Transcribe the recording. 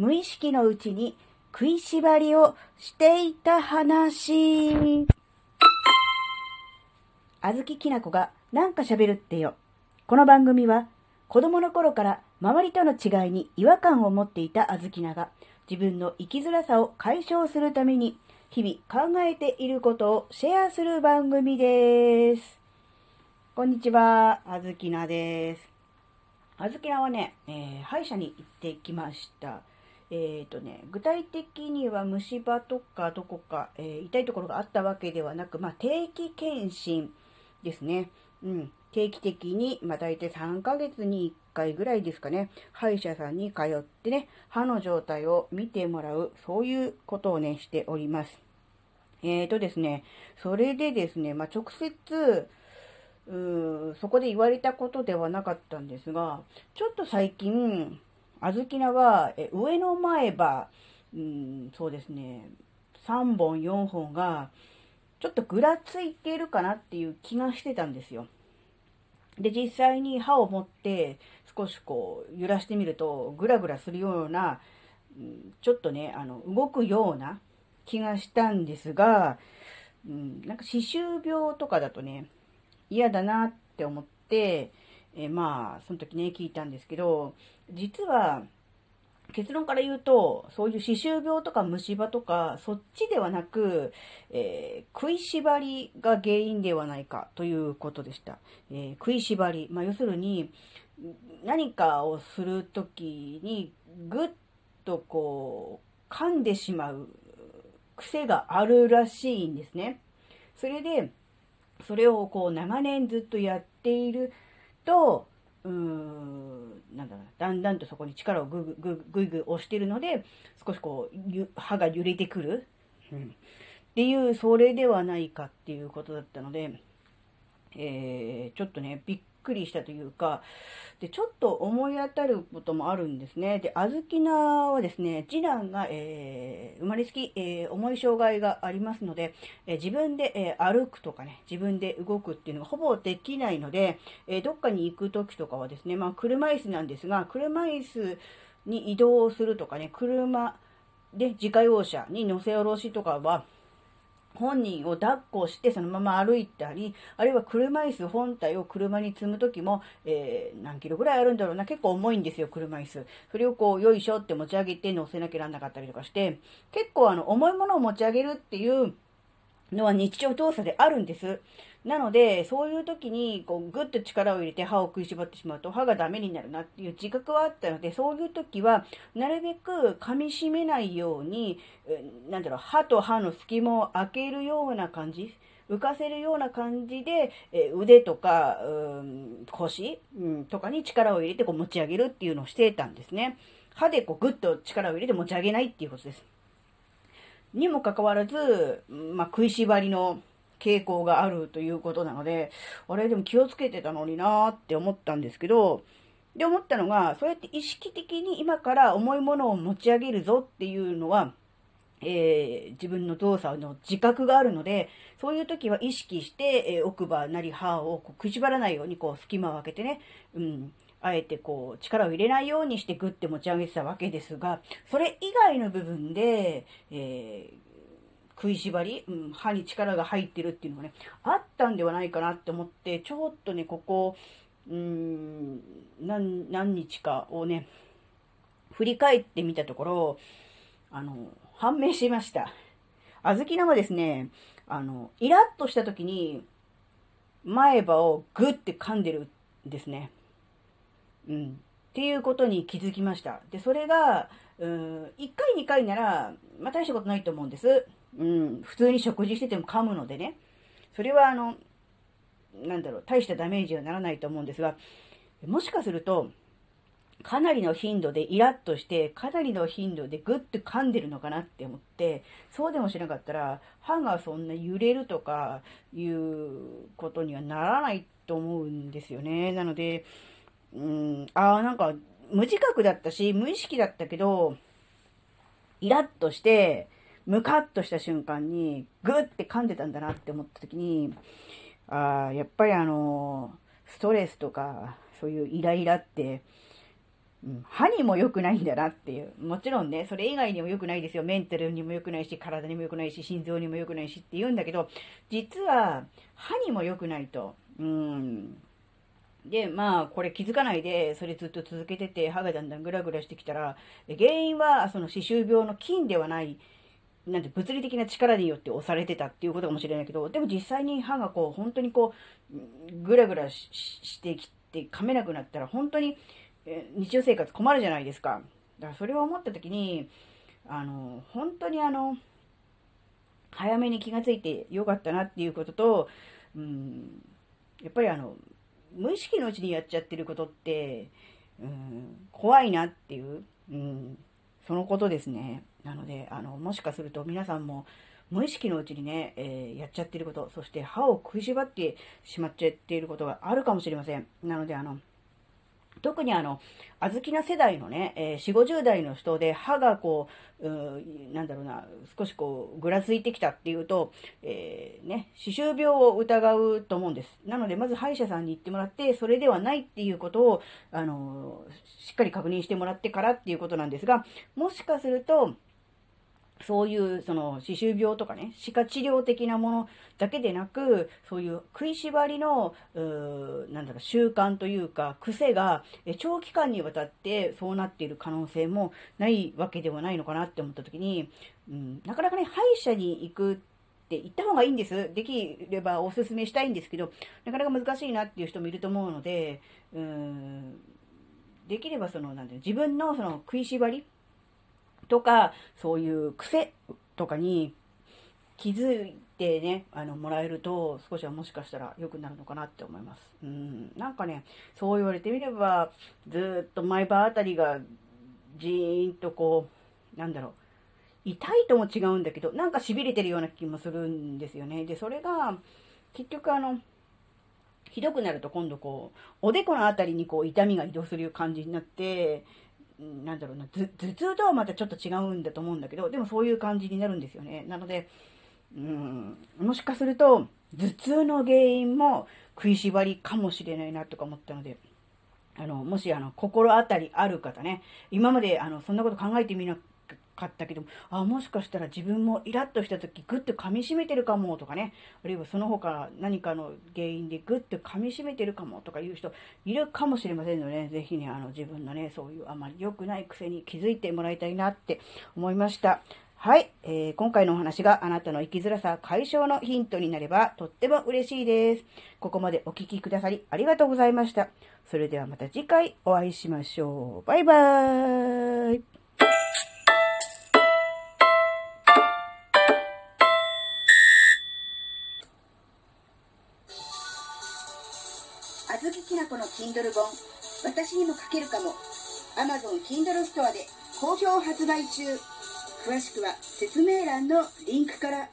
無意識のうちに食いしばりをしていた話。あずききなこがなんか喋るってよ。この番組は子供の頃から周りとの違いに違和感を持っていたあずきなが自分の生きづらさを解消するために日々考えていることをシェアする番組です。こんにちは、あずきなです。あずきなはね、えー、歯医者に行ってきました。えっ、ー、とね、具体的には虫歯とかどこか、えー、痛いところがあったわけではなく、まあ、定期検診ですね。うん。定期的に、まあ、大体3ヶ月に1回ぐらいですかね、歯医者さんに通ってね、歯の状態を見てもらう、そういうことをね、しております。えーとですね、それでですね、まあ、直接、うーそこで言われたことではなかったんですが、ちょっと最近、あずきなは、え上の前歯、うん、そうですね、3本、4本が、ちょっとぐらついてるかなっていう気がしてたんですよ。で、実際に歯を持って少しこう揺らしてみると、ぐらぐらするような、ちょっとね、あの、動くような気がしたんですが、うん、なんか歯周病とかだとね、嫌だなって思って、えー、まあ、その時ね、聞いたんですけど、実は、結論から言うと、そういう歯周病とか虫歯とか、そっちではなく、えー、食いしばりが原因ではないかということでした。えー、食いしばり。まあ、要するに、何かをするときに、ぐっとこう、噛んでしまう癖があるらしいんですね。それで、それをこう長年ずっとやっていると、うーん、なんだろう、だんだんとそこに力をぐぐぐぐいぐい押してるので、少しこう、歯が揺れてくる。うん。っていう、それではないかっていうことだったので、えー、ちょっとね、びっくりしたというか、で、ちょっと思い当たることもあるんですね。で、あずきなはですね、次男が、えー、生まれつき、えー、重い障害がありますので、えー、自分で、え歩くとかね、自分で動くっていうのがほぼできないので、えどっかに行く時とかはですね、まあ、車椅子なんですが、車椅子に移動するとかね、車で自家用車に乗せ下ろしとかは、本人を抱っこしてそのまま歩いたり、あるいは車椅子本体を車に積む時も、えー、何キロぐらいあるんだろうな、結構重いんですよ、車椅子。それをこう、よいしょって持ち上げて乗せなきゃなんなかったりとかして、結構あの、重いものを持ち上げるっていうのは日常動作であるんです。なので、そういう時に、こう、ぐっと力を入れて歯を食いしばってしまうと、歯がダメになるなっていう自覚はあったので、そういう時は、なるべく噛み締めないように、なんだろう、歯と歯の隙間を開けるような感じ、浮かせるような感じで、え腕とか、うん、腰、うん、とかに力を入れてこう持ち上げるっていうのをしてたんですね。歯でこうぐっと力を入れて持ち上げないっていうことです。にもかかわらず、まあ、食いしばりの傾向があるということなので、あれでも気をつけてたのになーって思ったんですけど、で思ったのが、そうやって意識的に今から重いものを持ち上げるぞっていうのは、えー、自分の動作の自覚があるので、そういう時は意識して、えー、奥歯なり歯をこう食いしばらないようにこう隙間を空けてね、うん、あえてこう力を入れないようにしてグッて持ち上げてたわけですが、それ以外の部分で、えー食いしばり、うん、歯に力が入ってるっていうのがね、あったんではないかなって思って、ちょっとね、ここ、うーん、何、何日かをね、振り返ってみたところ、あの、判明しました。あずきなはですね、あの、イラッとした時に、前歯をグッて噛んでるんですね。うん。っていうことに気づきました。で、それが、うん、1回2回なら、まあ、大したことないと思うんです。うん、普通に食事してても噛むのでね。それはあの、なんだろう、大したダメージはならないと思うんですが、もしかすると、かなりの頻度でイラッとして、かなりの頻度でグッと噛んでるのかなって思って、そうでもしなかったら、歯がそんな揺れるとかいうことにはならないと思うんですよね。なので、うん、ああ、なんか無自覚だったし、無意識だったけど、イラッとして、ムカッとした瞬間に、グッて噛んでたんだなって思った時に、ああやっぱりあの、ストレスとか、そういうイライラって、歯にも良くないんだなっていう。もちろんね、それ以外にも良くないですよ。メンタルにも良くないし、体にも良くないし、心臓にも良くないしって言うんだけど、実は歯にも良くないと。うん。で、まあ、これ気づかないで、それずっと続けてて、歯がだんだんグラグラしてきたら、原因は、その歯周病の菌ではない、なんて物理的な力によって押されてたっていうことかもしれないけど、でも実際に歯がこう、本当にこう、グラグラしてきて噛めなくなったら、本当に、日常生活困るじゃないですか。だからそれを思った時に、あの、本当にあの、早めに気がついてよかったなっていうことと、うん、やっぱりあの、無意識のうちにやっちゃってることって、うん、怖いなっていう、うん、そのことですね。なので、あの、もしかすると皆さんも無意識のうちにね、えー、やっちゃってること、そして歯を食いしばってしまっちゃっていることがあるかもしれません。なので、あの、特にあの、あずきな世代のね、えー、4、50代の人で歯がこう、うなんだろうな、少しこう、ぐらついてきたっていうと、えー、ね、歯周病を疑うと思うんです。なので、まず歯医者さんに行ってもらって、それではないっていうことを、あのしっかり確認してもらってからっていうことなんですが、もしかすると、そういうその歯周病とかね、歯科治療的なものだけでなく、そういう食いしばりの、うなんだろう、習慣というか、癖が長期間にわたってそうなっている可能性もないわけではないのかなって思った時に、うん、なかなかね、歯医者に行くって言った方がいいんです。できればおすすめしたいんですけど、なかなか難しいなっていう人もいると思うので、うん、できればその、なんていう自分のその食いしばりとか、そういう癖とかに気づいてね、あの、もらえると、少しはもしかしたら良くなるのかなって思います。うん。なんかね、そう言われてみれば、ずっと毎晩あたりが、じーんとこう、なんだろう、痛いとも違うんだけど、なんか痺れてるような気もするんですよね。で、それが、結局あの、ひどくなると今度こう、おでこのあたりにこう痛みが移動する感じになって、なんだろうな、頭痛とはまたちょっと違うんだと思うんだけど、でもそういう感じになるんですよね。なので、うん、もしかすると、頭痛の原因も食いしばりかもしれないなとか思ったので、あの、もしあの、心当たりある方ね、今まであの、そんなこと考えてみなかったけど、あ、もしかしたら自分もイラッとした時グッと噛み締めてるかもとかね、あるいはその他何かの原因でグッと噛み締めてるかもとかいう人いるかもしれませんので、ね、ぜひね、あの自分のね、そういうあまり良くない癖に気づいてもらいたいなって思いました。はい、えー、今回のお話があなたの生きづらさ解消のヒントになればとっても嬉しいです。ここまでお聴きくださりありがとうございました。それではまた次回お会いしましょう。バイバーイ。きなこの Kindle 本、私にも書けるかも。Amazon Kindle ストアで好評発売中。詳しくは説明欄のリンクから。